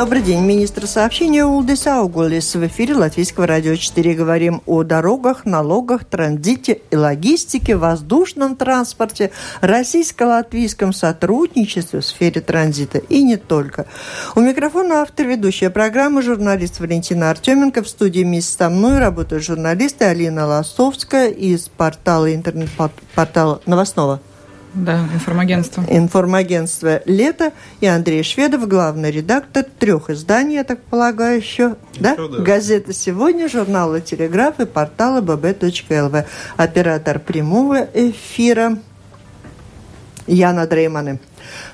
Добрый день. Министр сообщения Улдис Аугулис. В эфире Латвийского радио 4 говорим о дорогах, налогах, транзите и логистике, воздушном транспорте, российско-латвийском сотрудничестве в сфере транзита и не только. У микрофона автор ведущая программы журналист Валентина Артеменко. В студии вместе со мной работают журналисты Алина Лосовская из портала интернет-портала новостного да, информагентство. Информагентство «Лето» и Андрей Шведов, главный редактор трех изданий, я так полагаю, еще. Да? да? Газета «Сегодня», журнала «Телеграф» и портала bb.lv. Оператор прямого эфира Яна Дрейманы.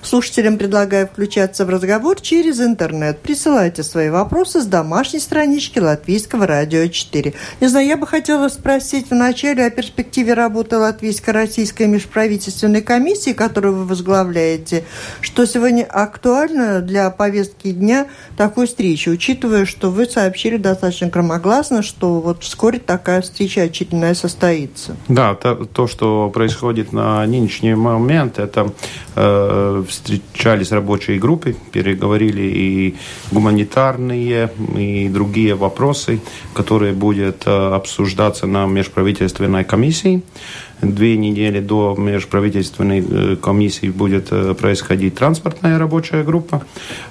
Слушателям предлагаю включаться в разговор через интернет. Присылайте свои вопросы с домашней странички Латвийского радио 4. Не знаю, я бы хотела спросить вначале о перспективе работы Латвийско-Российской межправительственной комиссии, которую вы возглавляете. Что сегодня актуально для повестки дня такой встречи, учитывая, что вы сообщили достаточно громогласно, что вот вскоре такая встреча очередная состоится. Да, то, то что происходит на нынешний момент, это э, встречались рабочие группы, переговорили и гуманитарные, и другие вопросы, которые будут э, обсуждаться на межправительственной комиссии. Две недели до межправительственной э, комиссии будет э, происходить транспортная рабочая группа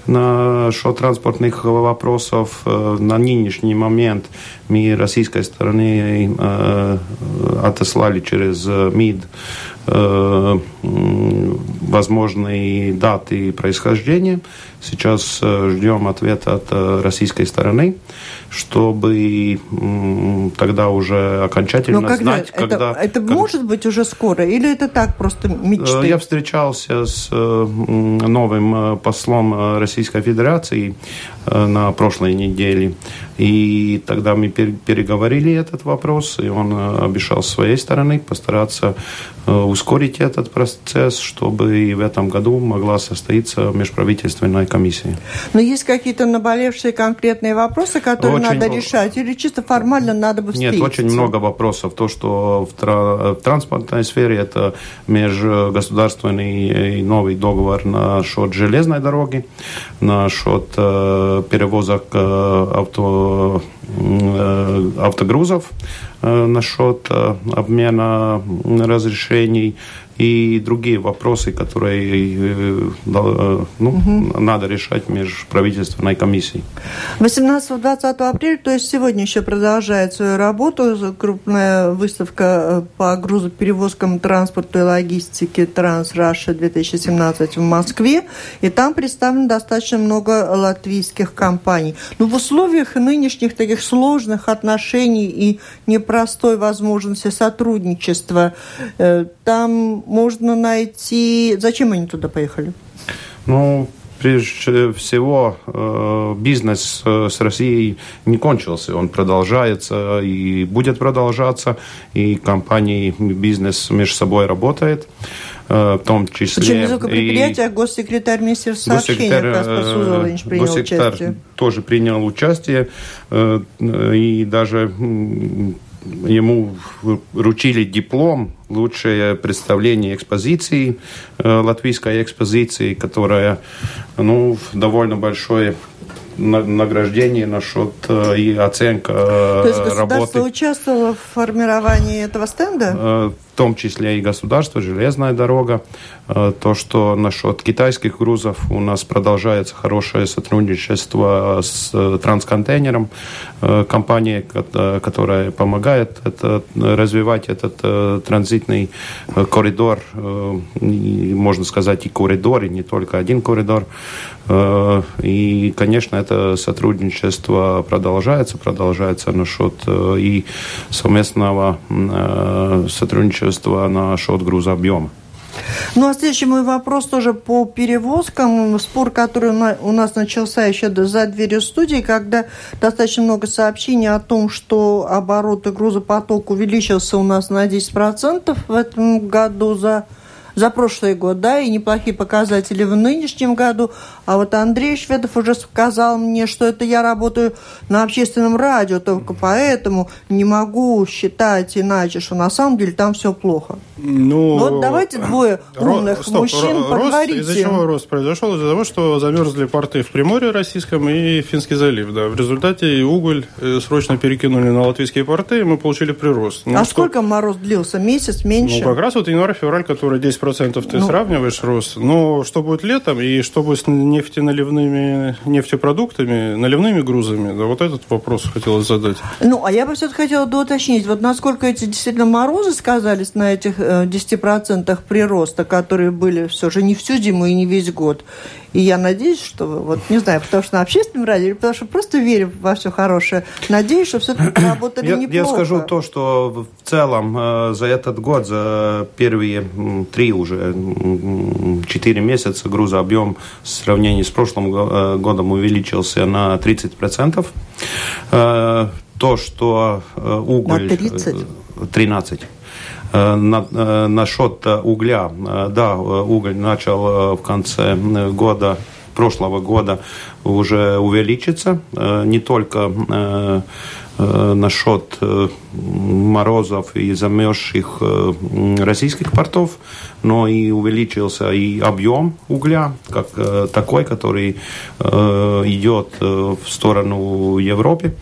на что транспортных вопросов. На нынешний момент мы российской стороны отослали через МИД возможные даты происхождения. Сейчас э, ждем ответа от э, российской стороны, чтобы тогда уже окончательно Но когда? знать, это, когда... Это как... может быть уже скоро или это так просто мечты? Я встречался с новым послом Российской Федерации на прошлой неделе, и тогда мы переговорили этот вопрос, и он обещал с своей стороны постараться ускорить этот процесс, чтобы и в этом году могла состоиться межправительственная комиссия. Но есть какие-то наболевшие конкретные вопросы, которые очень... надо решать, или чисто формально надо бы встретиться? Нет, очень много вопросов. То, что в, тра... в транспортной сфере это межгосударственный новый договор на счет железной дороги, на счет э, перевозок э, авто, автогрузов, э, насчет э, обмена разрешений и другие вопросы, которые э, э, ну, угу. надо решать межправительственной комиссией. 18-20 апреля, то есть сегодня еще продолжает свою работу крупная выставка э, по грузоперевозкам, транспорту и логистике Транс Раша 2017 в Москве, и там представлено достаточно много латвийских компаний. Но в условиях нынешних таких сложных отношений и непростой возможности сотрудничества, там можно найти... Зачем они туда поехали? Ну, прежде всего, э, бизнес э, с Россией не кончился. Он продолжается и будет продолжаться. И компании, бизнес между собой работает э, в том числе. Причем не только предприятия, а госсекретарь Министерства сообщения Каспар Сузович принял участие. тоже принял участие. И даже ему вручили диплом лучшее представление экспозиции, э, латвийской экспозиции, которая ну, довольно большое награждение насчет э, и оценка э, То есть государство работы. участвовало в формировании этого стенда? В том числе и государство, железная дорога. Э, то, что насчет китайских грузов у нас продолжается хорошее сотрудничество с э, трансконтейнером, э, компанией, которая помогает это, развивать этот транзитный коридор, можно сказать, и коридор, и не только один коридор. И, конечно, это сотрудничество продолжается, продолжается насчет и совместного сотрудничества насчет грузообъема. Ну, а следующий мой вопрос тоже по перевозкам. Спор, который у нас начался еще за дверью студии, когда достаточно много сообщений о том, что обороты грузопоток увеличился у нас на 10% в этом году за за прошлый год, да, и неплохие показатели в нынешнем году. А вот Андрей Шведов уже сказал мне, что это я работаю на общественном радио, только поэтому не могу считать иначе, что на самом деле там все плохо. Ну, вот давайте двое умных стоп, мужчин рост, поговорите. Из-за чего рост произошел? Из-за того, что замерзли порты в Приморье российском и Финский залив. Да. В результате уголь э, срочно перекинули на латвийские порты, и мы получили прирост. Ну, а что... сколько мороз длился? Месяц, меньше? Ну, как раз вот январь-февраль, который 10% ты ну... сравниваешь рост. Но что будет летом и что будет с нефтеналивными нефтепродуктами, наливными грузами, да, вот этот вопрос хотелось задать. Ну, а я бы все-таки хотела доуточнить, вот насколько эти действительно морозы сказались на этих 10% э, прироста, которые были все же не всю зиму и не весь год. И я надеюсь, что, вот не знаю, потому что на общественном радио, или потому что просто верю во все хорошее, надеюсь, что все-таки работали я, неплохо. Я скажу то, что в целом э, за этот год, за первые три уже, четыре месяца грузообъем в сравнении с прошлым э, годом увеличился на 30%. Э, то, что уголь... На 30? 13. Э, на, э, насчет угля, э, да, уголь начал в конце года прошлого года уже увеличится. Не только насчет морозов и замерзших российских портов, но и увеличился и объем угля, как такой, который идет в сторону Европы.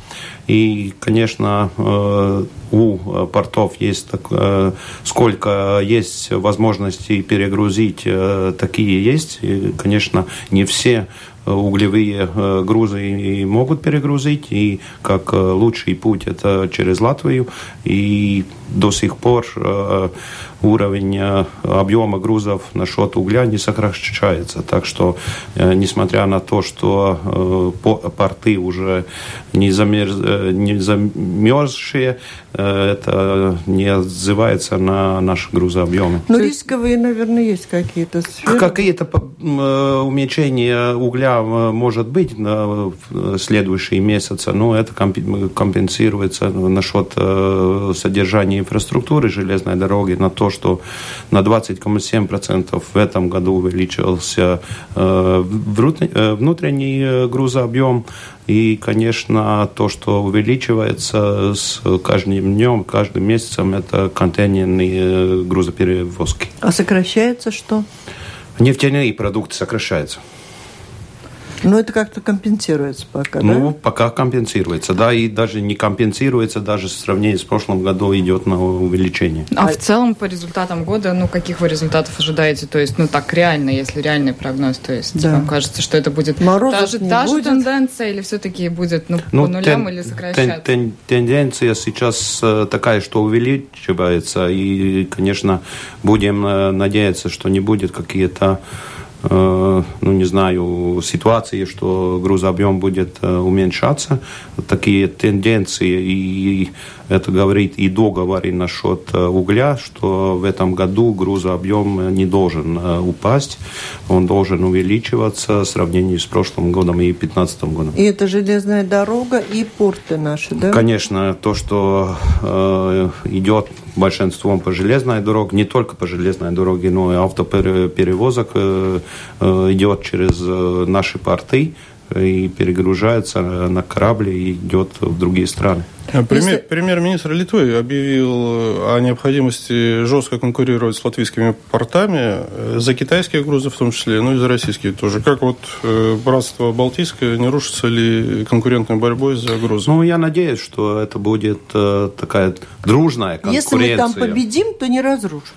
И, конечно, э, у портов есть так, э, сколько есть возможностей перегрузить, э, такие есть. И, конечно, не все углевые грузы могут перегрузить, и как лучший путь это через Латвию. И до сих пор уровень э, объема грузов насчет угля не сокращается. Так что, э, несмотря на то, что э, порты уже не, замерз, не замерзшие, это не отзывается на наши грузообъемы. Но рисковые, наверное, есть какие-то сферы. Какие-то уменьшения угля может быть на следующие месяцы, но это компенсируется насчет содержания инфраструктуры железной дороги на то, что на 20,7% в этом году увеличился э, э, внутренний э, грузообъем. И, конечно, то, что увеличивается с каждым днем, каждым месяцем, это контейнерные грузоперевозки. А сокращается что? Нефтяные продукты сокращаются. Но это как-то компенсируется пока, Ну, да? пока компенсируется, да, и даже не компенсируется, даже в сравнении с прошлым годом идет на увеличение. А, а в целом по результатам года, ну, каких вы результатов ожидаете? То есть, ну, так реально, если реальный прогноз, то есть, да. вам кажется, что это будет Морозов та же, та же тенденция или все-таки будет, ну, ну по нулям тен, или сокращаться? Тен, тен, тенденция сейчас э, такая, что увеличивается, и, конечно, будем э, надеяться, что не будет какие-то ну, не знаю, ситуации, что грузообъем будет э, уменьшаться. Такие тенденции, и это говорит и договоры насчет э, угля, что в этом году грузообъем не должен упасть, он должен увеличиваться в сравнении с прошлым годом и 2015 годом. И это железная дорога и порты наши, да? Конечно, то, что э, идет большинством по железной дороге, не только по железной дороге, но и автоперевозок э, э, идет через э, наши порты и перегружается на корабли и идет в другие страны. А премьер, Премьер-министр Литвы объявил о необходимости жестко конкурировать с латвийскими портами за китайские грузы в том числе, ну и за российские тоже. Как вот братство Балтийское, не рушится ли конкурентной борьбой за грузы? Ну, я надеюсь, что это будет такая дружная конкуренция. Если мы там победим, то не разрушится.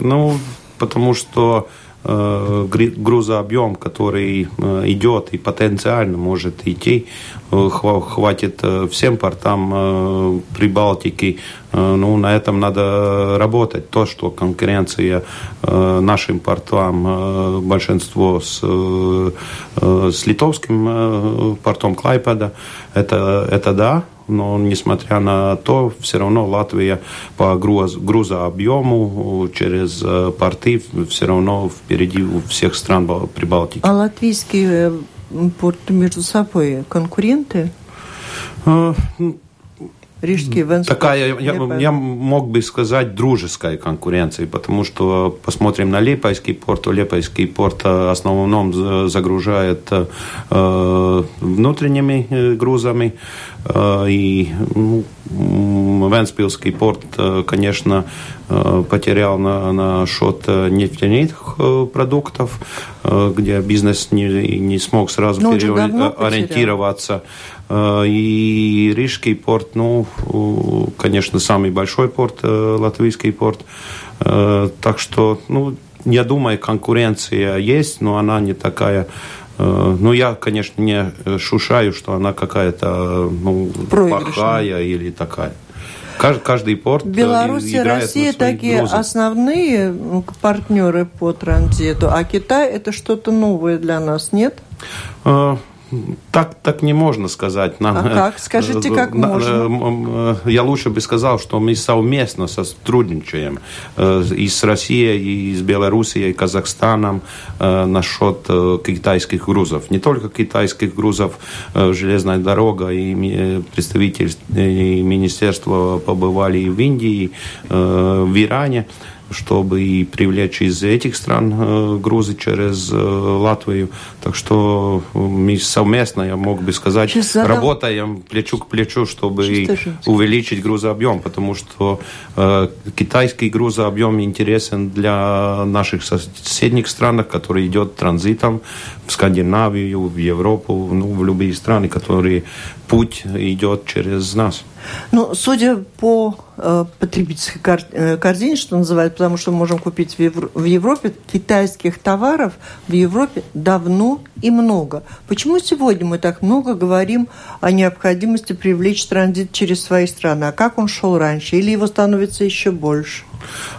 Ну, потому что Э, грузообъем, который э, идет и потенциально может идти, э, хватит всем портам Прибалтики. Ну, на этом надо работать. То, что конкуренция нашим портам, большинство с, с литовским портом Клайпеда, это, это да, но несмотря на то, все равно Латвия по груз, грузообъему через порты все равно впереди у всех стран Прибалтики. А латвийские порты между собой конкуренты? Рижский Венспорт. Такая, я, я мог бы сказать, дружеская конкуренция, потому что посмотрим на Липайский порт, Липайский порт в основном загружает э, внутренними э, грузами, э, и ну, Венспилский порт, э, конечно, э, потерял на, на счет нефтяных продуктов, где бизнес не, не смог сразу переориентироваться. И Рижский порт, ну, конечно, самый большой порт, латвийский порт. Так что, ну, я думаю, конкуренция есть, но она не такая ну, я, конечно, не шушаю, что она какая-то ну, плохая или такая. Каждый, порт Беларусь и Россия такие грузы. основные партнеры по транзиту, а Китай это что-то новое для нас, нет? Так, так не можно сказать. Нам, а как? Скажите, как э, можно? Э, я лучше бы сказал, что мы совместно сотрудничаем э, и с Россией, и с Белоруссией, и Казахстаном насчет китайских грузов. Не только китайских грузов, железная дорога и представитель и министерства побывали и в Индии, в Иране чтобы и привлечь из этих стран э, грузы через э, Латвию. Так что мы совместно, я мог бы сказать, задам... работаем плечу к плечу, чтобы увеличить грузообъем, потому что э, китайский грузообъем интересен для наших соседних стран, который идет транзитом в Скандинавию, в Европу, ну, в любые страны, которые путь идет через нас. Ну, судя по э, потребительской кар э, корзине, что называют, потому что мы можем купить в Европе, китайских товаров в Европе давно и много. Почему сегодня мы так много говорим о необходимости привлечь транзит через свои страны? А как он шел раньше? Или его становится еще больше?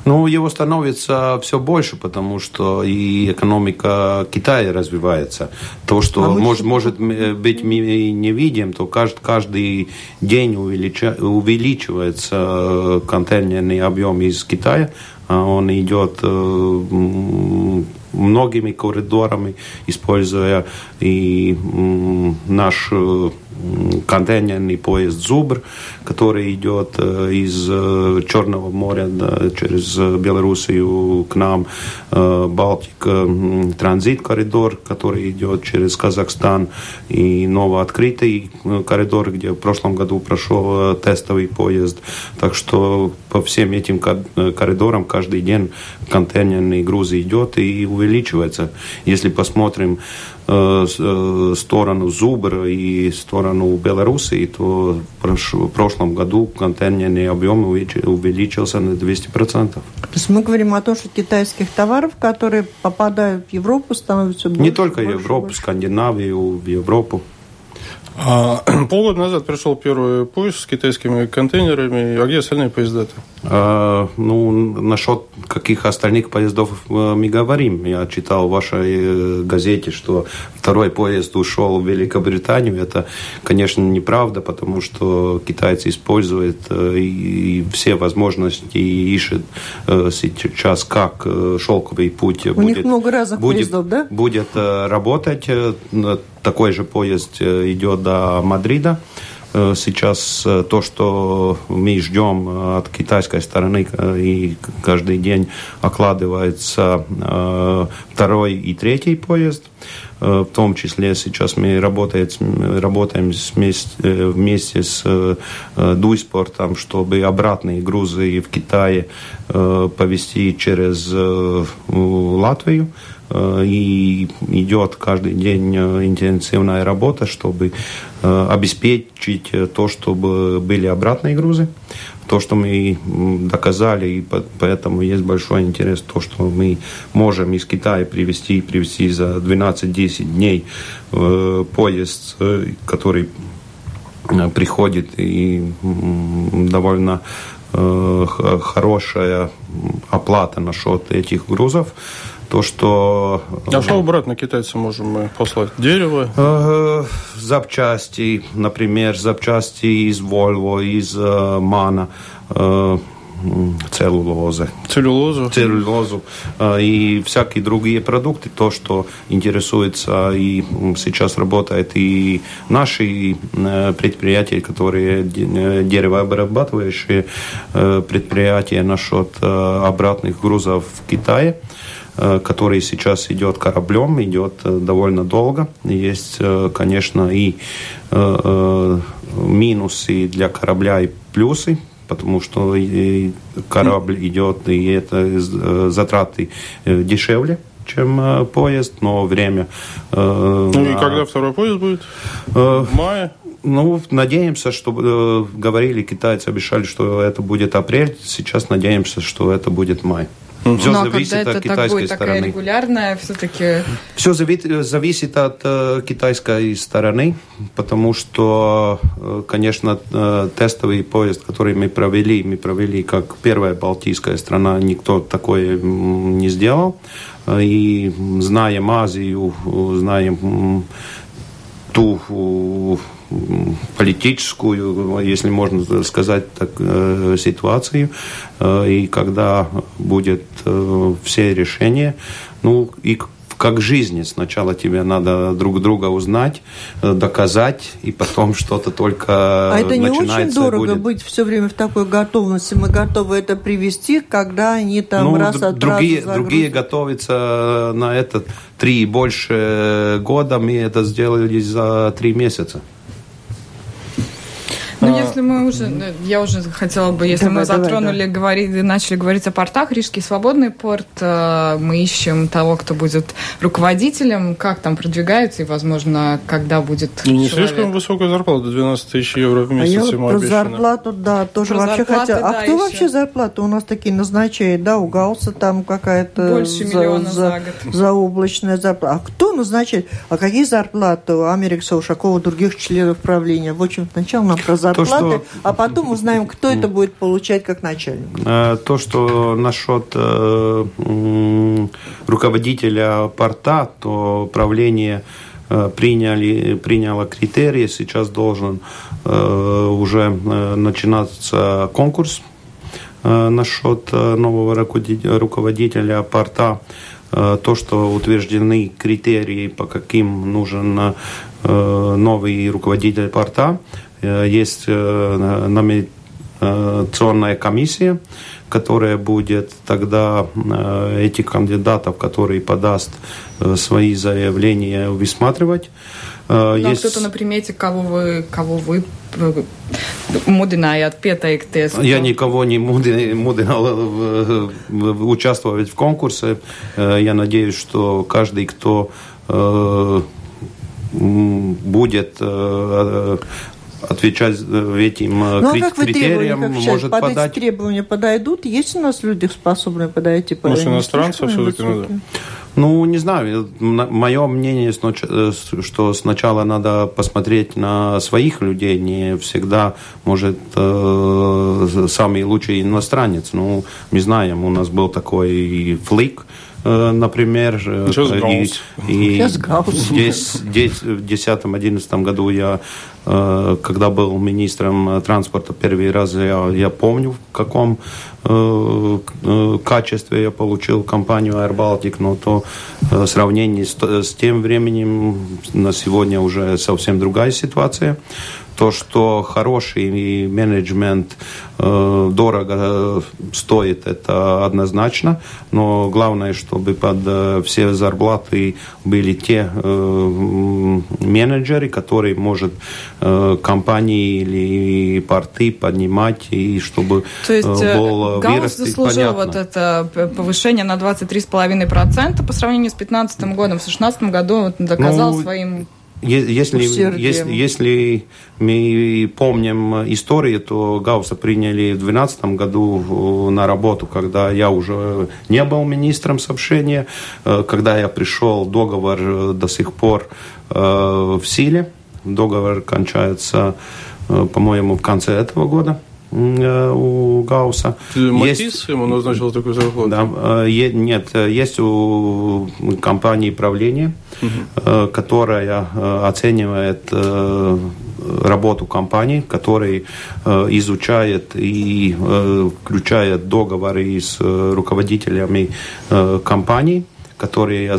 Ну, его становится все больше, потому что и экономика Китая развивается. То, что а может, может быть мы не видим, то каждый, каждый день увелича, увеличивается э, контейнерный объем из Китая. А он идет э, многими коридорами, используя и наш э, контейнерный поезд «Зубр», который идет э, из э, Черного моря через Белоруссию к нам, Балтика, транзит-коридор, который идет через Казахстан, и новооткрытый коридор, где в прошлом году прошел тестовый поезд. Так что по всем этим коридорам каждый день контейнерный груз идет и увеличивается. Если посмотрим Э, э, сторону Зубра и сторону Белоруссии, то в прошлом году контейнерный объем увеличился на 200%. То есть мы говорим о том, что китайских товаров, которые попадают в Европу, становится больше? Не только больше, Европу, больше. Скандинавию, в Европу. А, полгода назад пришел первый поезд с китайскими контейнерами. А где остальные поезда-то? А, ну, насчет каких остальных поездов э, мы говорим. Я читал в вашей э, газете, что второй поезд ушел в Великобританию. Это, конечно, неправда, потому что китайцы используют э, и все возможности и ищут сейчас, как шелковый путь У будет, них много разных будет, поездов, да? будет работать такой же поезд э, идет до Мадрида. Э, сейчас э, то, что мы ждем от китайской стороны, и каждый день окладывается второй и третий поезд. В том числе сейчас мы работаем, работаем вместе, вместе с Дуйспортом, чтобы обратные грузы в Китае повезти через Латвию. Э, и идет каждый день э, интенсивная работа, чтобы э, обеспечить то, чтобы были обратные грузы. То, что мы доказали, и поэтому есть большой интерес, то, что мы можем из Китая привезти, привезти за 12-10 дней поезд, который приходит и довольно хорошая оплата насчет этих грузов. То, что... А что обратно китайцам можем мы послать? Дерево? запчасти, например, запчасти из Volvo, из Мана целлулозы. Целлюлозу. Целлюлозу а, и всякие другие продукты, то, что интересуется и сейчас работает и наши э, предприятия, которые э, деревообрабатывающие э, предприятия насчет обратных грузов в Китае который сейчас идет кораблем, идет довольно долго. Есть, конечно, и минусы для корабля, и плюсы потому что корабль идет, и это э, затраты э, дешевле чем э, поезд, но время... Ну и когда второй поезд будет? В мае? Ну, надеемся, что э, говорили китайцы, обещали, что это будет апрель. Сейчас надеемся, что это будет май. Все Но зависит когда от это китайской будет стороны. Такая регулярная, все-таки. Все зависит от э, китайской стороны, потому что, э, конечно, э, тестовый поезд, который мы провели, мы провели как первая балтийская страна, никто такое не сделал. И знаем Азию, знаем ту политическую, если можно сказать так, э, ситуацию, э, и когда будет э, все решения, ну и как жизни. Сначала тебе надо друг друга узнать, доказать, и потом что-то только А это не очень дорого будет. быть все время в такой готовности. Мы готовы это привести, когда они там ну, раз от другие, раза другие готовятся на этот три и больше года. Мы это сделали за три месяца. Ну, а, если мы уже, я уже хотела бы, если давай, мы затронули, давай, да. говорили, начали говорить о портах, Рижский свободный порт, э, мы ищем того, кто будет руководителем, как там продвигается и, возможно, когда будет И не человек. слишком высокая зарплата, 12 тысяч евро в месяц а я ему про обещано. зарплату, да, тоже про вообще хотела. А да, кто еще. вообще зарплату у нас такие назначает, да, у Галса там какая-то Больше за, миллиона за, за год. Заоблачная зарплата. А кто назначает? А какие зарплаты у Америка Ушакова, других членов правления? В общем, сначала нам про зарплату что... а потом узнаем, кто это будет получать как начальник. Э, то, что насчет э, руководителя порта, то правление э, приняли, приняло критерии, сейчас должен уже начинаться конкурс насчет нового руководителя порта. То, что утверждены критерии, по каким нужен новый руководитель порта, Э, есть э, номинационная комиссия, которая будет тогда э, этих кандидатов, которые подаст свои заявления, высматривать. Ну, есть... кто-то на примете, кого вы, кого вы mudinājāt pieteikties? Я никого не мудинал участвовать в конкурсе. Я надеюсь, что каждый, кто будет отвечать э, этим э, ну, а как критериям, как может под подать. эти требования подойдут? Есть у нас люди, способные подойти по Может, иностранцев все-таки надо? Ну, не знаю. Мое мнение, э, что сначала надо посмотреть на своих людей. Не всегда может э, самый лучший иностранец. Ну, мы знаем, у нас был такой флик, Э, например. Э, и, и здесь, здесь в 2010-2011 году я, э, когда был министром транспорта первый раз, я, я помню, в каком качестве я получил компанию Air Baltic, но то в сравнении с, с тем временем на сегодня уже совсем другая ситуация. То, что хороший менеджмент э, дорого э, стоит, это однозначно, но главное, чтобы под э, все зарплаты были те э, менеджеры, которые может э, компании или порты поднимать, и чтобы То есть, э, был Гаусс заслужил понятно. вот это повышение на 23,5% по сравнению с 2015 годом. В 2016 году он доказал ну, своим если, если, если мы помним историю, то Гаусса приняли в 2012 году на работу, когда я уже не был министром сообщения. Э, когда я пришел, договор э, до сих пор э, в силе. Договор кончается, по-моему, в конце этого года. У Гауса. Матис есть, ему назначил такую зарплату? Да, нет, есть у компании правление, угу. которая оценивает работу компании, который изучает и включает договоры с руководителями компаний, которые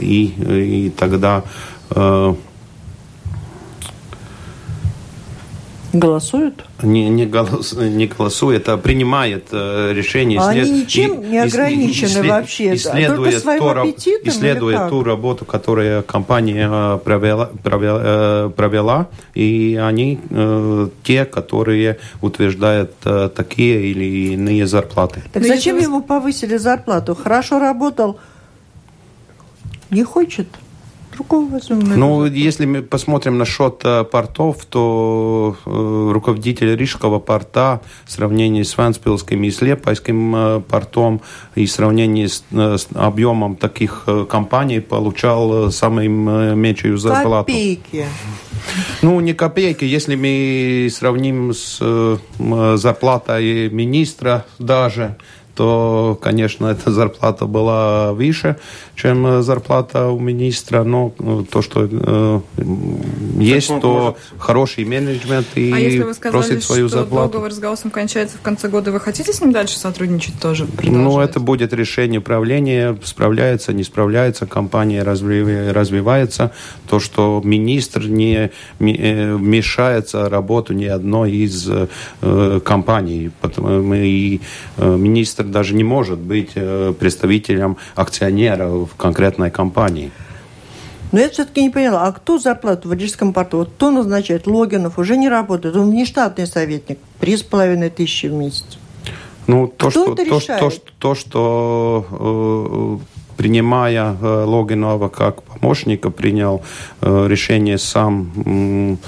и, и тогда Голосуют? Не, не, голос, не голосует, а принимает э, решение. А след... они ничем не ограничены ислед... вообще? Исследует, Только своим то, аппетитом исследует ту работу, которую компания э, провела, провела, э, провела и они э, те, которые утверждают э, такие или иные зарплаты. Так Но зачем ему повысили зарплату? Хорошо работал, не хочет – другого возьмем. Ну, если мы посмотрим насчет э, портов, то э, руководитель Рижского порта в сравнении с Венспилским и Слепайским э, портом и в сравнении с, э, с объемом таких компаний получал самую меньшую зарплату. Копейки. Ну, не копейки. Если мы сравним с э, зарплатой министра даже, то, конечно, эта зарплата была выше, чем зарплата у министра, но ну, то, что э, есть, то может... хороший менеджмент и а если вы сказали, просит свою что зарплату. договор с Гаусом кончается в конце года, вы хотите с ним дальше сотрудничать тоже? Ну, это будет решение правления, справляется, не справляется, компания развивается. То, что министр не э, мешается работу ни одной из э, компаний. Потому и э, министр даже не может быть э, представителем акционера в конкретной компании. Но я все-таки не поняла, а кто зарплату в Рижском порту? Вот кто назначает? Логинов уже не работает, он внештатный советник, три с половиной тысячи в месяц. Ну, то, что, то, то, то, что э, принимая э, Логинова как помощника, принял э, решение сам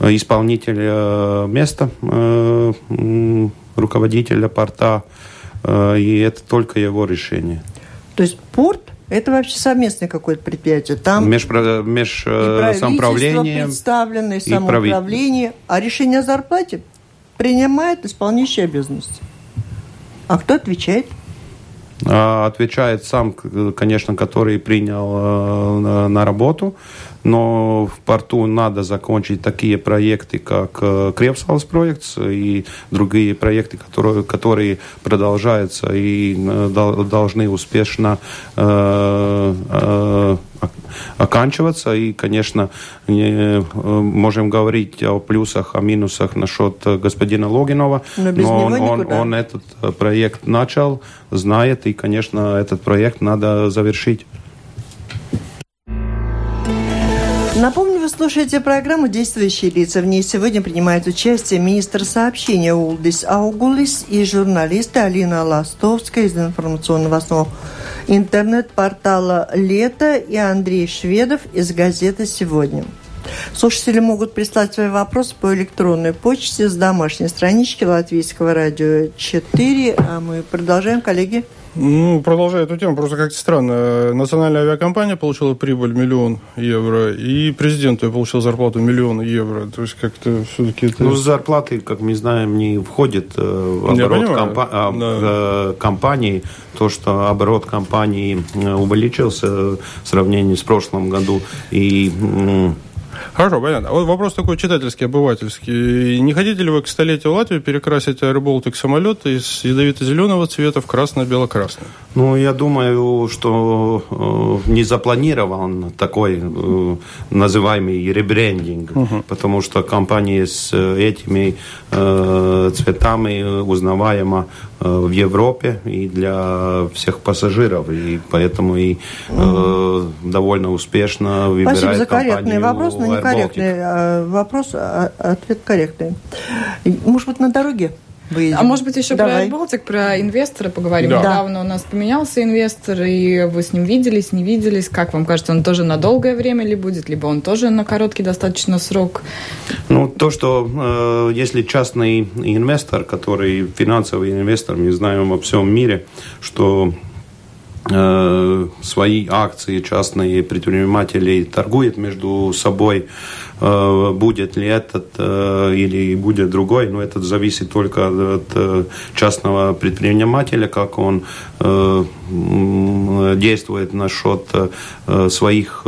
э, исполнитель э, места э, руководителя порта, э, и это только его решение. То есть порт это вообще совместное какое-то предприятие. Там Межпро... меж э, и самоуправление представлено, и самоуправление. А решение о зарплате принимает исполняющий обязанности. А кто отвечает? А, отвечает сам, конечно, который принял э, на работу но в порту надо закончить такие проекты, как э, Крепсалс проект и другие проекты, которые, которые продолжаются и э, должны успешно э, э, оканчиваться. И, конечно, не, можем говорить о плюсах, о минусах насчет господина Логинова, но, но он, он, он этот проект начал, знает, и, конечно, этот проект надо завершить. Напомню, вы слушаете программу «Действующие лица». В ней сегодня принимает участие министр сообщения Улдис Аугулис и журналисты Алина Ластовская из информационно-новостного интернет-портала «Лето» и Андрей Шведов из газеты «Сегодня». Слушатели могут прислать свои вопросы по электронной почте с домашней странички Латвийского радио 4. А мы продолжаем, коллеги. Ну, продолжая эту тему, просто как-то странно. Национальная авиакомпания получила прибыль миллион евро, и президент получил зарплату миллион евро. То есть как-то все-таки это... Ну, зарплаты, как мы знаем, не входят э, в оборот компа- а, да. Э, компании. То, что оборот компании э, увеличился в сравнении с прошлым году, и Хорошо, понятно. Вот вопрос такой читательский, обывательский. Не хотите ли вы к столетию Латвии перекрасить аэроболтик самолета из ядовито-зеленого цвета в красно-бело-красный? Ну, я думаю, что э, не запланирован такой э, называемый ребрендинг, угу. потому что компания с этими э, цветами узнаваема э, в Европе и для всех пассажиров, и поэтому и э, довольно успешно выбирает Спасибо за корректный вопрос, но некорректный а, вопрос, а, ответ корректный. Может быть, на дороге? Выйдем. А может быть, еще Давай. про Балтик, про инвестора поговорим. Да. Недавно у нас поменялся инвестор, и вы с ним виделись, не виделись. Как вам кажется, он тоже на долгое время ли будет, либо он тоже на короткий достаточно срок? Ну, то, что э, если частный инвестор, который финансовый инвестор, мы знаем во всем мире, что свои акции частные предприниматели торгуют между собой Э, будет ли этот э, или будет другой, но это зависит только от э, частного предпринимателя, как он действует насчет своих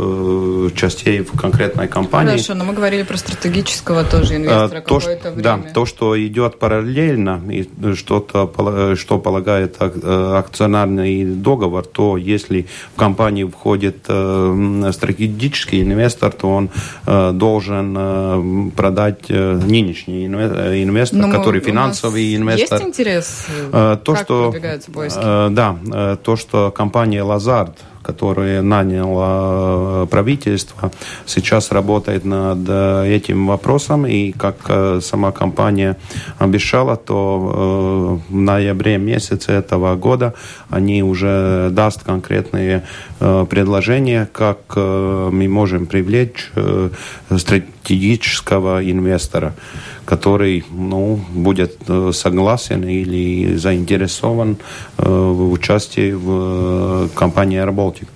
частей в конкретной компании. Хорошо, но мы говорили про стратегического тоже инвестора то, какое-то время. Да, то, что идет параллельно, и что-то, что полагает акционерный договор, то если в компании входит стратегический инвестор, то он должен должен э, продать э, нынешний инвестор, Но ну, который финансовый инвестор. Есть интерес? Э, то, как что, Да, то, что компания Lazard которые наняло правительство, сейчас работает над этим вопросом. И как сама компания обещала, то в ноябре месяце этого года они уже даст конкретные предложения, как мы можем привлечь стратегического инвестора который ну, будет э, согласен или заинтересован э, в участии в э, компании AirBaltic.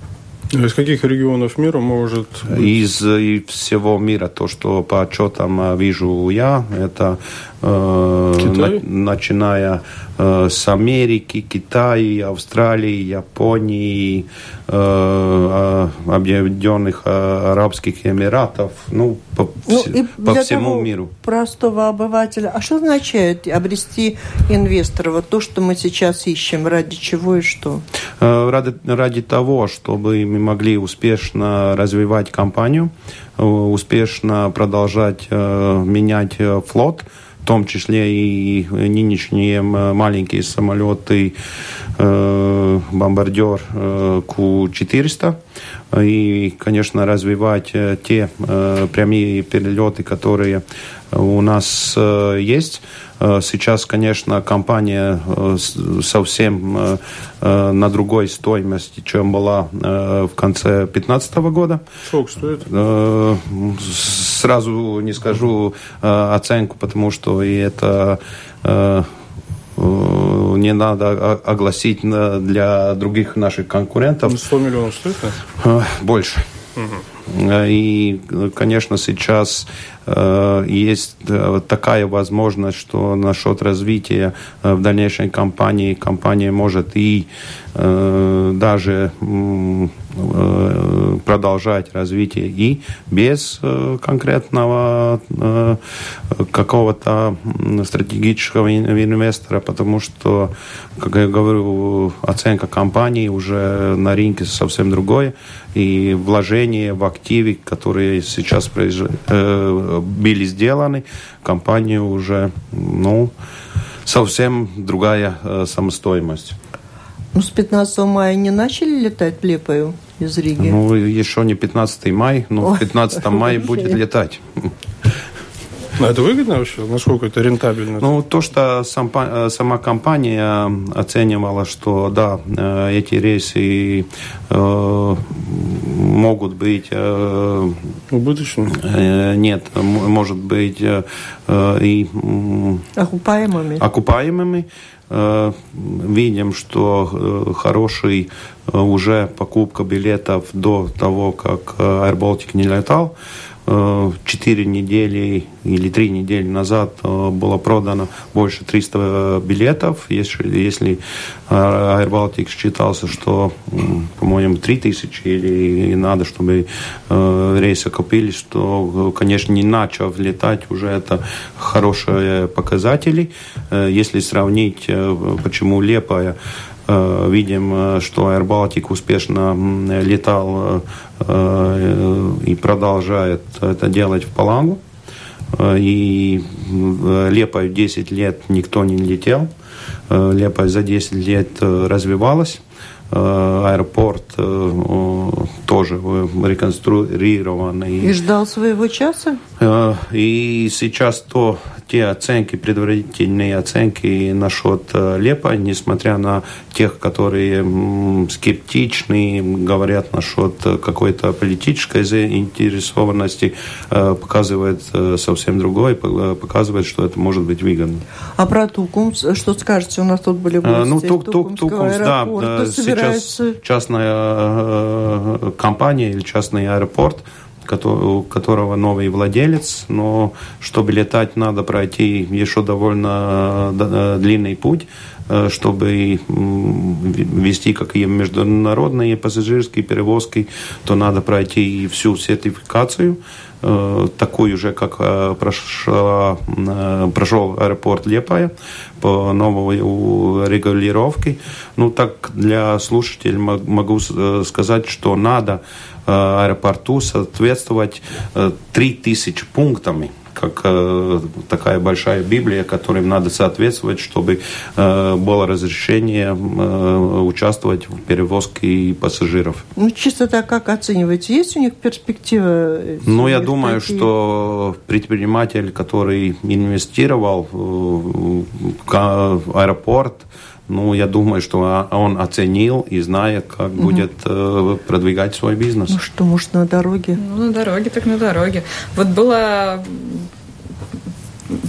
Из каких регионов мира может быть? Из, из всего мира. То, что по отчетам вижу я, это э, начиная э, с Америки, Китая, Австралии, Японии, э, Объединенных Арабских Эмиратов, ну, по, ну, и по всему миру. Простого обывателя. А что означает обрести инвестора? Вот то, что мы сейчас ищем, ради чего и что? Ради, ради того, чтобы мы могли успешно развивать компанию, успешно продолжать менять флот, в том числе и нынешние маленькие самолеты э, бомбардер э, Ку-400 и, конечно, развивать э, те прямые перелеты, которые у нас есть. Сейчас, конечно, компания совсем на другой стоимости, чем была в конце 2015 года. Сколько стоит? Сразу не скажу оценку, потому что и это не надо огласить для других наших конкурентов. 100 миллионов стоит? Больше. Угу. И, конечно, сейчас Э, есть э, такая возможность, что насчет развития э, в дальнейшей компании компания может и даже продолжать развитие и без конкретного какого-то стратегического инвестора, потому что, как я говорю, оценка компании уже на рынке совсем другое, и вложение в активы, которые сейчас были сделаны, компания уже, ну, совсем другая э, самостоимость. Ну, с 15 мая не начали летать в Лепою из Риги? Ну, еще не 15 мая, но Ой, в 15 мая будет летать. А это выгодно вообще? Насколько это рентабельно? Ну, то, что сам, э, сама компания оценивала, что да, э, эти рейсы э, могут быть... Э, Убыточными? Э, нет, может быть э, и... Окупаемыми? Окупаемыми. Э, видим, что э, хороший э, уже покупка билетов до того, как Air не летал. Э, четыре недели или три недели назад э, было продано больше 300 билетов. Если, если э, Air Baltic считался, что, по-моему, 3000 или надо, чтобы рейсы купились, то, конечно, не начав летать, уже это хорошие показатели. Если сравнить, почему Лепая Э, видим, э, что Air успешно летал э, и продолжает это делать в Палангу. И Лепой 10 лет никто не летел. Лепой за 10 лет развивалась. Аэропорт тоже реконструированы. И ждал своего часа? И сейчас то те оценки, предварительные оценки насчет э, Лепа, несмотря на тех, которые скептичны, говорят насчет какой-то политической заинтересованности, э, показывает э, совсем другое, показывает, что это может быть выгодно. А про Тукумс, что скажете? У нас тут были гости ну, тук, тук, Тукумс, да, сейчас частная компания или частный аэропорт – у которого новый владелец, но чтобы летать, надо пройти еще довольно э, длинный путь, чтобы вести какие международные пассажирские перевозки, то надо пройти всю сертификацию, э, такую же, как прошла, прошел аэропорт Лепая по новой регулировке. Ну, так для слушателей могу сказать, что надо Э, аэропорту соответствовать 3000 э, пунктами как э, такая большая Библия, которым надо соответствовать, чтобы э, было разрешение э, участвовать в перевозке пассажиров. Ну, чисто так как оцениваете? Есть у них перспектива? Ну, я думаю, такие? что предприниматель, который инвестировал в аэропорт, ну, я думаю, что он оценил и знает, как угу. будет э, продвигать свой бизнес. Ну что, может, на дороге? Ну, на дороге, так на дороге. Вот было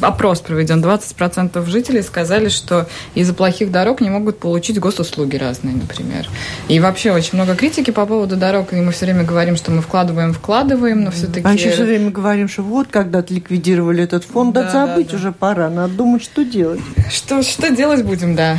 опрос проведен, 20% жителей сказали, что из-за плохих дорог не могут получить госуслуги разные, например. И вообще очень много критики по поводу дорог, и мы все время говорим, что мы вкладываем, вкладываем, но все-таки... А еще все время говорим, что вот когда-то ликвидировали этот фонд, да, да забыть да, да. уже пора, надо думать, что делать. Что, что делать будем, да.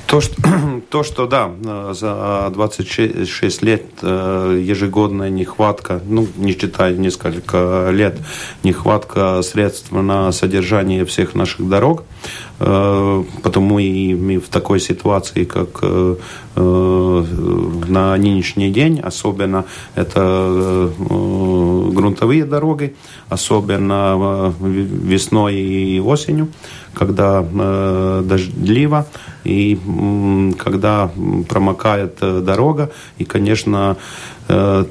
То что, то, что да, за 26 лет э, ежегодная нехватка, ну, не считая несколько лет, нехватка средств на содержание всех наших дорог, э, потому и мы в такой ситуации, как э, на нынешний день, особенно это грунтовые дороги, особенно весной и осенью, когда дождливо, и когда промокает э, дорога, и, конечно, в э,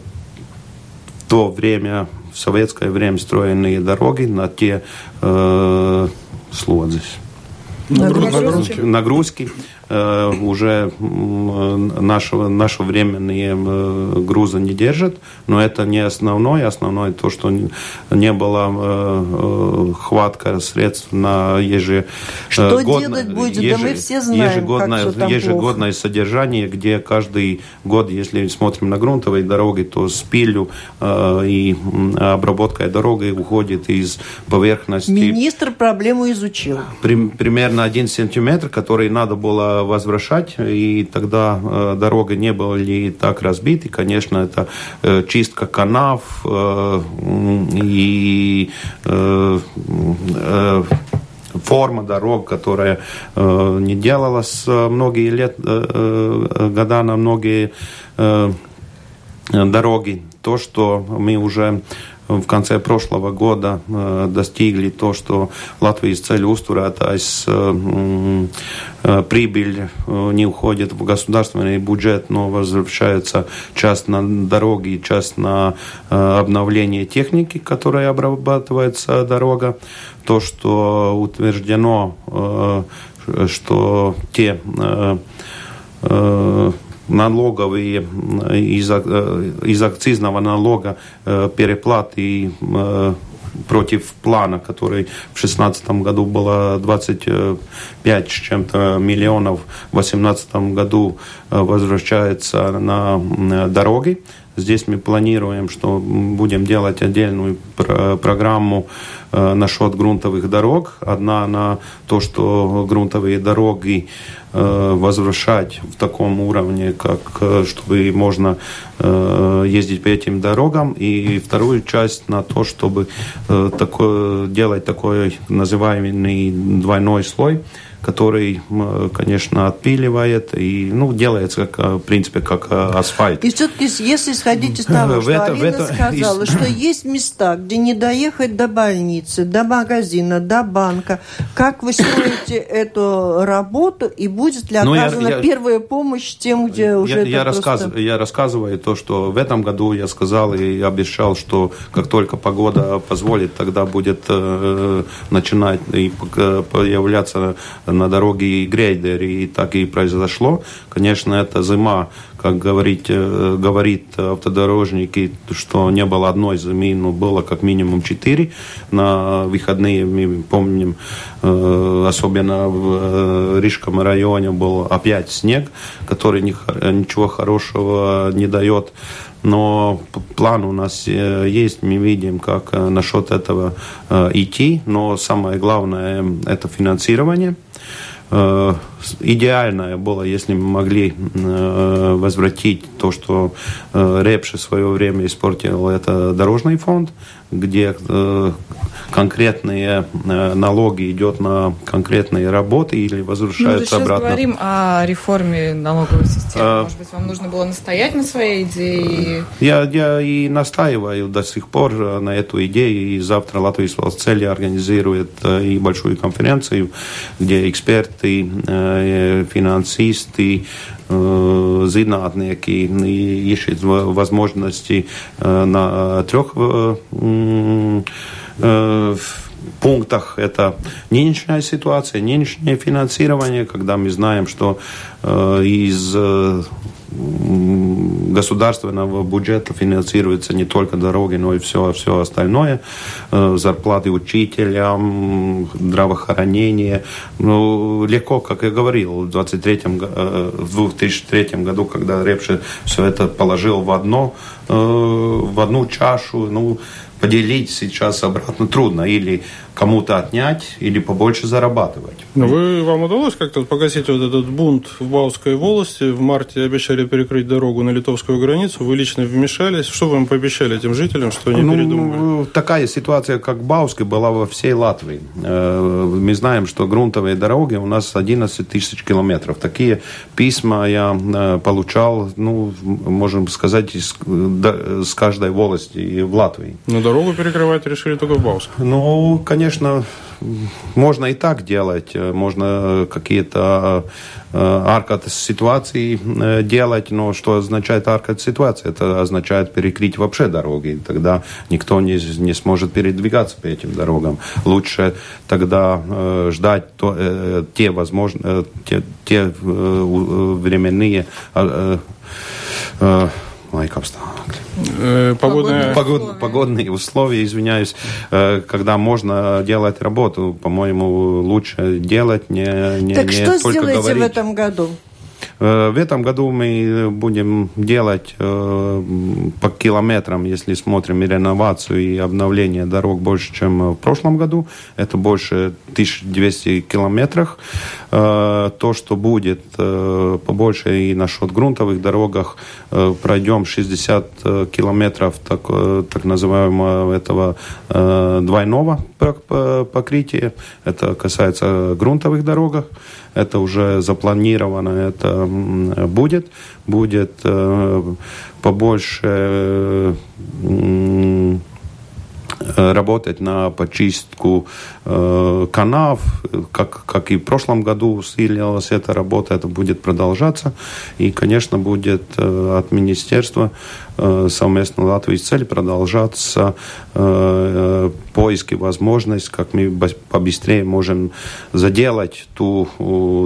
то время, в советское время строенные дороги на те э, слодзись. Нагрузки. Нагрузки. Э, уже нашего, нашего временные э, грузы не держат, но это не основное. Основное то, что не было э, хватка средств на ежегодное, что делать будет? Еж, да мы все знаем, ежегодное, как ежегодное содержание, где каждый год, если смотрим на грунтовые дороги, то спилю и обработка дороги уходит из поверхности. Министр проблему изучил. При, примерно один сантиметр, который надо было возвращать, и тогда э, дорога не была ли так разбита. конечно, это э, чистка канав э, и форма дорог, которая не делалась многие лет, года на многие дороги. То, что мы уже в конце прошлого года э, достигли то, что Латвijas ceļu uzturētājs э, э, прибыль не уходит в государственный бюджет, но возвращается часть на дороги, часть на обновление техники, которая обрабатывается дорога. То, что утверждено, что те налоговые из, из акцизного налога переплаты против плана, который в 2016 году было 25 с чем-то миллионов, в 2018 году возвращается на дороги. Здесь мы планируем, что будем делать отдельную программу насчет грунтовых дорог. Одна на то, что грунтовые дороги Э, возвращать в таком уровне, как э, чтобы можно э, ездить по этим дорогам, и вторую часть на то, чтобы такое, делать такой называемый двойной слой, который, конечно, отпиливает и, ну, делается, как, в принципе, как асфальт. И все-таки, если сходить из того, что это, Алина это, сказала, из... что есть места, где не доехать до больницы, до магазина, до банка, как вы строите эту работу и будет ли ну, оказана я, первая помощь тем, где уже я, я, просто... рассказ, я рассказываю то, что в этом году я сказал и обещал, что как только погода позволит, тогда будет э, начинать и появляться на дороге и грейдер, и так и произошло. Конечно, это зима как говорить, э, говорит автодорожники, что не было одной зимы, но было как минимум четыре. На выходные, мы помним, э, особенно в э, Рижском районе был опять снег, который ничего хорошего не дает. Но план у нас есть, мы видим, как насчет этого идти. Но самое главное – это финансирование – идеальное было, если мы могли э, возвратить то, что э, Репши в свое время испортил, это дорожный фонд, где э, конкретные э, налоги идет на конкретные работы или возвращаются ну, обратно. Мы говорим о реформе налоговой системы. А, Может быть, вам нужно было настоять на своей идее? Я, я и настаиваю до сих пор на эту идею, и завтра Латвия цели организирует э, и большую конференцию, где эксперты, финансисты, zinātnieki ищут возможности на трех пунктах. Это нынешняя ситуация, нынешнее финансирование, когда мы знаем, что из государственного бюджета финансируется не только дороги, но и все, все остальное. Э, зарплаты учителям, здравоохранение. Ну, легко, как я говорил, в, 23 э, в 2003 году, когда Репши все это положил в одно, э, в одну чашу, ну, поделить сейчас обратно трудно. Или кому-то отнять или побольше зарабатывать. Но вы, вам удалось как-то погасить вот этот бунт в Бауской волости? В марте обещали перекрыть дорогу на литовскую границу. Вы лично вмешались. Что вы им пообещали этим жителям, что они ну, передумали? Такая ситуация, как в Бауске, была во всей Латвии. Э, мы знаем, что грунтовые дороги у нас 11 тысяч километров. Такие письма я э, получал, ну, можем сказать, из, с каждой волости в Латвии. Но дорогу перекрывать решили только в Бауске. Ну, конечно, конечно, можно и так делать. Можно какие-то э, аркад ситуации э, делать, но что означает аркад ситуация? Это означает перекрыть вообще дороги. Тогда никто не, не сможет передвигаться по этим дорогам. Лучше тогда э, ждать то, э, те, возможно, те, те э, временные э, э, laikam Э, погодные... Погодные, погодные условия, извиняюсь, э, когда можно делать работу, по-моему, лучше делать, не, не, так не что только сделаете говорить. в этом году? Э, в этом году мы будем делать э, по километрам, если смотрим и реновацию, и обновление дорог больше, чем в прошлом году. Это больше 1200 километров. Э, то, что будет побольше и насчет грунтовых дорогах, пройдем 60 километров так, так называемого этого двойного покрытия. Это касается грунтовых дорог это уже запланировано, это будет, будет э, побольше работать на почистку э, канав, как, как и в прошлом году усилилась эта работа, это будет продолжаться. И, конечно, будет э, от министерства совместно Латвии цель продолжаться э, поиски возможность, как мы побыстрее можем заделать ту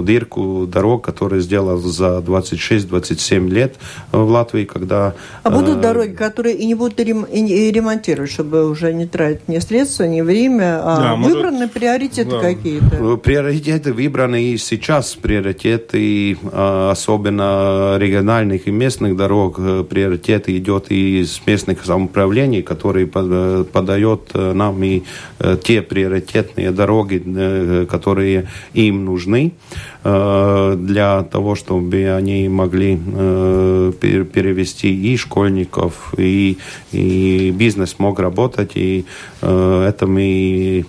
дырку дорог, которую сделал за 26-27 лет в Латвии, когда... А будут э, дороги, которые и не будут и ремонтировать, чтобы уже не тратить ни средства, ни время, а да, выбраны может... приоритеты да. какие-то? Приоритеты выбраны и сейчас, приоритеты особенно региональных и местных дорог, приоритеты идет и из местных самоуправлений, которые подает э, нам и э, те приоритетные дороги, э, которые им нужны для того, чтобы они могли перевести и школьников, и, и бизнес мог работать, и это мы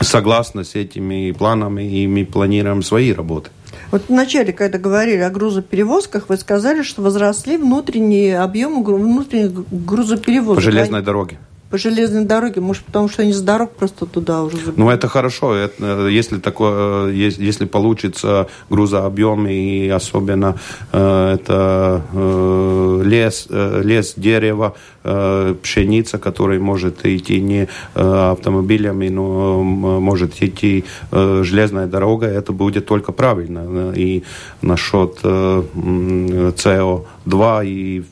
согласно с этими планами, и мы планируем свои работы. Вот вначале, когда говорили о грузоперевозках, вы сказали, что возросли внутренние объемы внутренних грузоперевозок. По железной дороге по железной дороге, может, потому что они с дорог просто туда уже забегают. Ну, это хорошо. Это, если, такое, если получится грузообъем, и особенно э, это э, лес, э, лес, дерево, э, пшеница, который может идти не э, автомобилями, но может идти э, железная дорога, это будет только правильно. И насчет э, СО2 и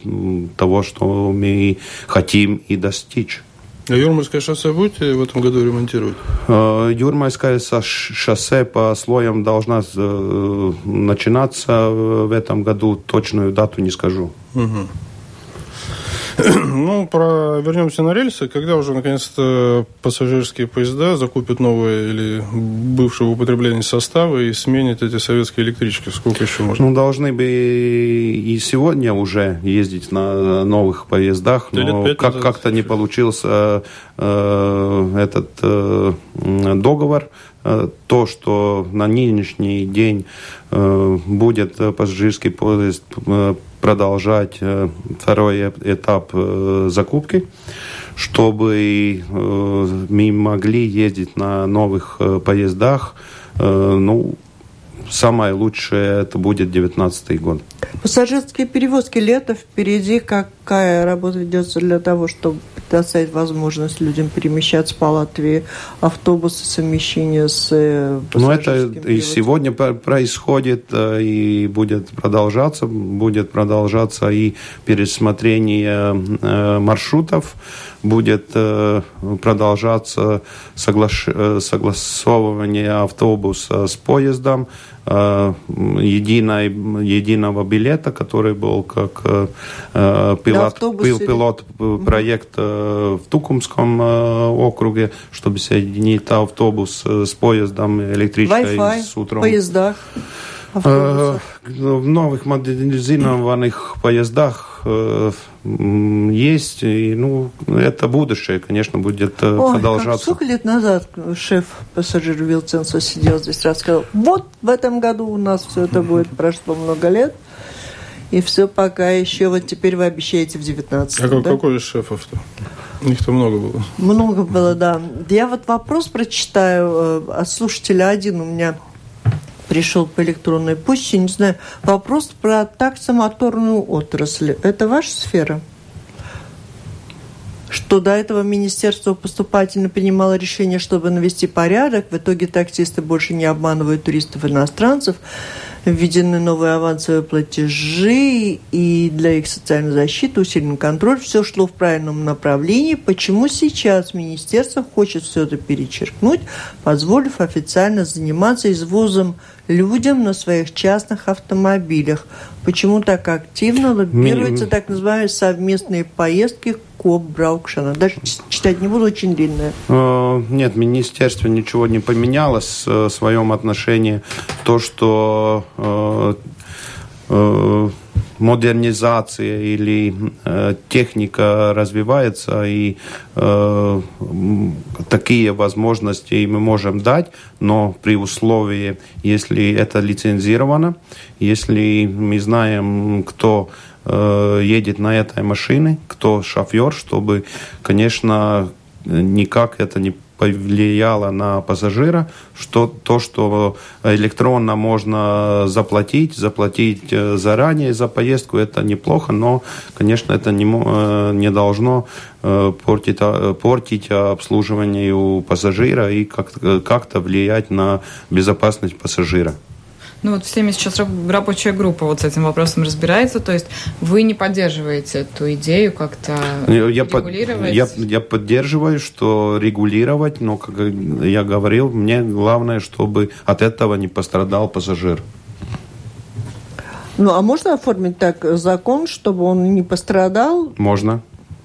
того, что мы хотим и достичь. А Юрмальское шоссе будете в этом году ремонтировать? Э, Юрмальское шоссе по слоям должна э, начинаться в этом году. Точную дату не скажу. Угу. Ну, про... вернемся на рельсы. Когда уже, наконец-то, пассажирские поезда закупят новые или бывшие в употреблении составы и сменят эти советские электрички? Сколько еще можно? Ну, должны бы и сегодня уже ездить на новых поездах, но как- как-то не получился э, этот э, договор э, то, что на нынешний день э, будет пассажирский поезд э, продолжать э, второй этап э, закупки, чтобы э, мы могли ездить на новых поездах, ну, самое лучшее это будет 2019 год. Пассажирские перевозки лето впереди. Какая работа ведется для того, чтобы предоставить возможность людям перемещаться по Латвии, автобусы, совмещение с э, Ну, это и сегодня происходит, э, и будет продолжаться. Будет продолжаться и пересмотрение э, маршрутов будет продолжаться согласовывание автобуса с поездом, единой, единого билета, который был как э, пилот, пил, пилот проект э, в Тукумском э, округе, чтобы соединить автобус с поездом электричкой Wi-Fi с утром. в поездах. Автобусах. В новых модернизированных поездах есть, и, ну, это будущее, конечно, будет Ой, продолжаться. Как, сколько лет назад шеф пассажир Вилценса сидел здесь, рассказал, вот в этом году у нас все это будет, прошло много лет, и все пока еще, вот теперь вы обещаете в 19 А да? какой из шефов-то? Их-то много было. Много было, да. Я вот вопрос прочитаю э, от слушателя один у меня пришел по электронной почте, не знаю, вопрос про таксомоторную отрасль. Это ваша сфера? что до этого министерство поступательно принимало решение, чтобы навести порядок. В итоге таксисты больше не обманывают туристов-иностранцев введены новые авансовые платежи и для их социальной защиты усилен контроль. Все шло в правильном направлении. Почему сейчас министерство хочет все это перечеркнуть, позволив официально заниматься извозом людям на своих частных автомобилях? Почему так активно лоббируются так называемые совместные поездки Браукшана? Даже читать не буду, очень длинное. Э, нет, министерство ничего не поменялось э, в своем отношении. То, что э, модернизация или э, техника развивается, и э, такие возможности мы можем дать, но при условии, если это лицензировано, если мы знаем, кто э, едет на этой машине, кто шофер, чтобы, конечно, никак это не повлияло на пассажира, что то, что электронно можно заплатить, заплатить э, заранее за поездку, это неплохо, но, конечно, это не, э, не должно э, портить, портить обслуживание у пассажира и как-то как влиять на безопасность пассажира. Ну вот всеми сейчас рабочая группа вот с этим вопросом разбирается, то есть вы не поддерживаете эту идею как-то я регулировать? я, я поддерживаю, что регулировать, но, как я говорил, мне главное, чтобы от этого не пострадал пассажир. Ну, а можно оформить так закон, чтобы он не пострадал? Можно.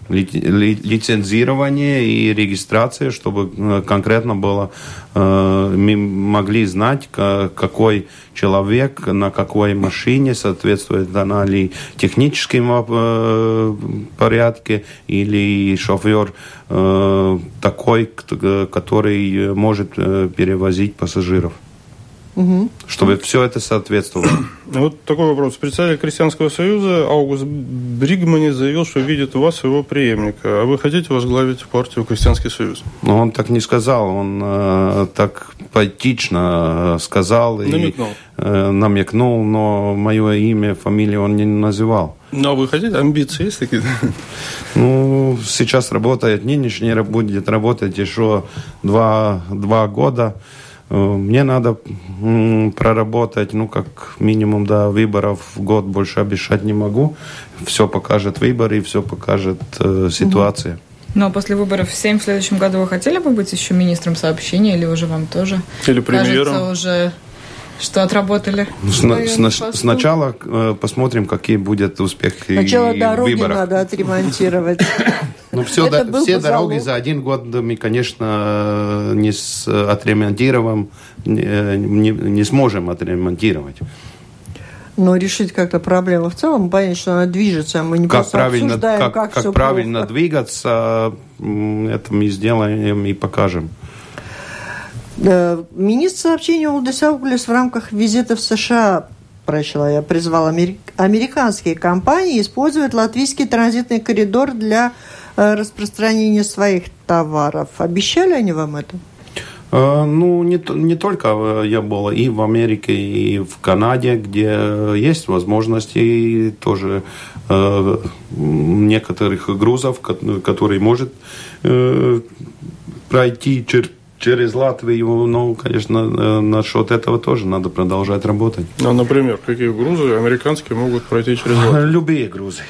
Лицензирование и регистрация, чтобы э, конкретно было, э, мы могли знать, какой человек на какой машине соответствует она ли техническим э, порядке или шофер такой, который может перевозить пассажиров. Угу. Чтобы все это соответствовало. Вот такой вопрос. Председатель Крестьянского союза Аугуст Бригмани заявил, что видит у вас своего преемника. А вы хотите возглавить партию Крестьянский союз? Ну, он так не сказал. Он э, так поэтично э, сказал. Намекнул. И, э, намекнул, но мое имя, фамилию он не называл. Но ну, а вы хотите? Амбиции есть такие? Ну, сейчас работает нынешний, будет работать еще два, два года. Э, мне надо проработать, ну, как минимум до выборов в год, больше обещать не могу. Все покажет выборы, все покажет э, ситуация. Ну, а после выборов в 7 в следующем году вы хотели бы быть еще министром сообщения, или уже вам тоже? Или премьером? Кажется, уже что отработали? Сна- сна- сначала э, посмотрим, какие будут успехи Сначала дороги выборах. надо отремонтировать. Ну, все, да, все дороги за один год мы, конечно, не с, отремонтируем, не, не, не сможем отремонтировать. Но решить как-то проблему в целом, понятно, что она движется, мы не как правильно, обсуждаем, как, как, как правильно плохо. двигаться, это мы сделаем и покажем. Министр сообщения Улдис Ауглис в рамках визита в США прочла я, призвал американские компании использовать латвийский транзитный коридор для э, распространения своих товаров. Обещали они вам это? Э, ну, не, не только э, я был и в Америке, и в Канаде, где есть возможности тоже э, некоторых грузов, которые может э, пройти через через Латвию, ну, конечно, э, насчет этого тоже надо продолжать работать. А, например, какие грузы американские могут пройти через Латвию? Любые грузы.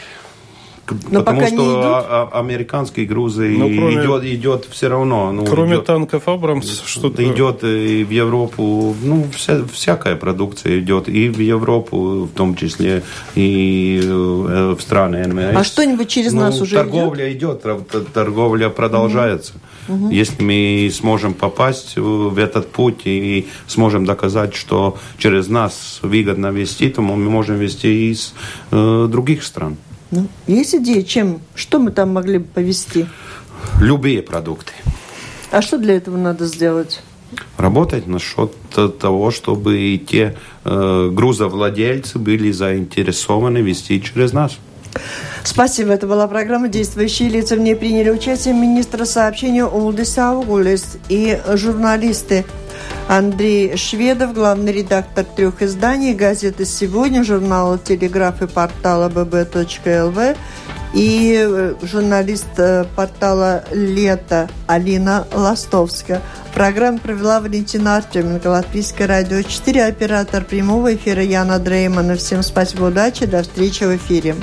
Но Потому пока что не идут? А, а, американские грузы ну, кроме, идет, идет все равно. Ну, кроме идет, танков Абрамс, что-то идет и в Европу, ну вся, всякая продукция идет и в Европу, в том числе и э, в страны НМС. А что-нибудь через ну, нас уже торговля идет? идет, торговля продолжается. Угу. Если мы сможем попасть в этот путь и сможем доказать, что через нас выгодно вести, то мы можем вести из э, других стран. Ну, есть идея, чем, что мы там могли бы повести? Любые продукты. А что для этого надо сделать? Работать насчет того, чтобы и те э, грузовладельцы были заинтересованы вести через нас. Спасибо. Это была программа «Действующие лица». В ней приняли участие министра сообщения Улдис Аугулис и журналисты Андрей Шведов, главный редактор трех изданий газеты «Сегодня», журнала «Телеграф» и портала bb.lv и э, журналист э, портала «Лето» Алина Ластовская. Программу провела Валентина Артеменко, Латвийское радио 4, оператор прямого эфира Яна Дреймана. Всем спасибо, удачи, до встречи в эфире.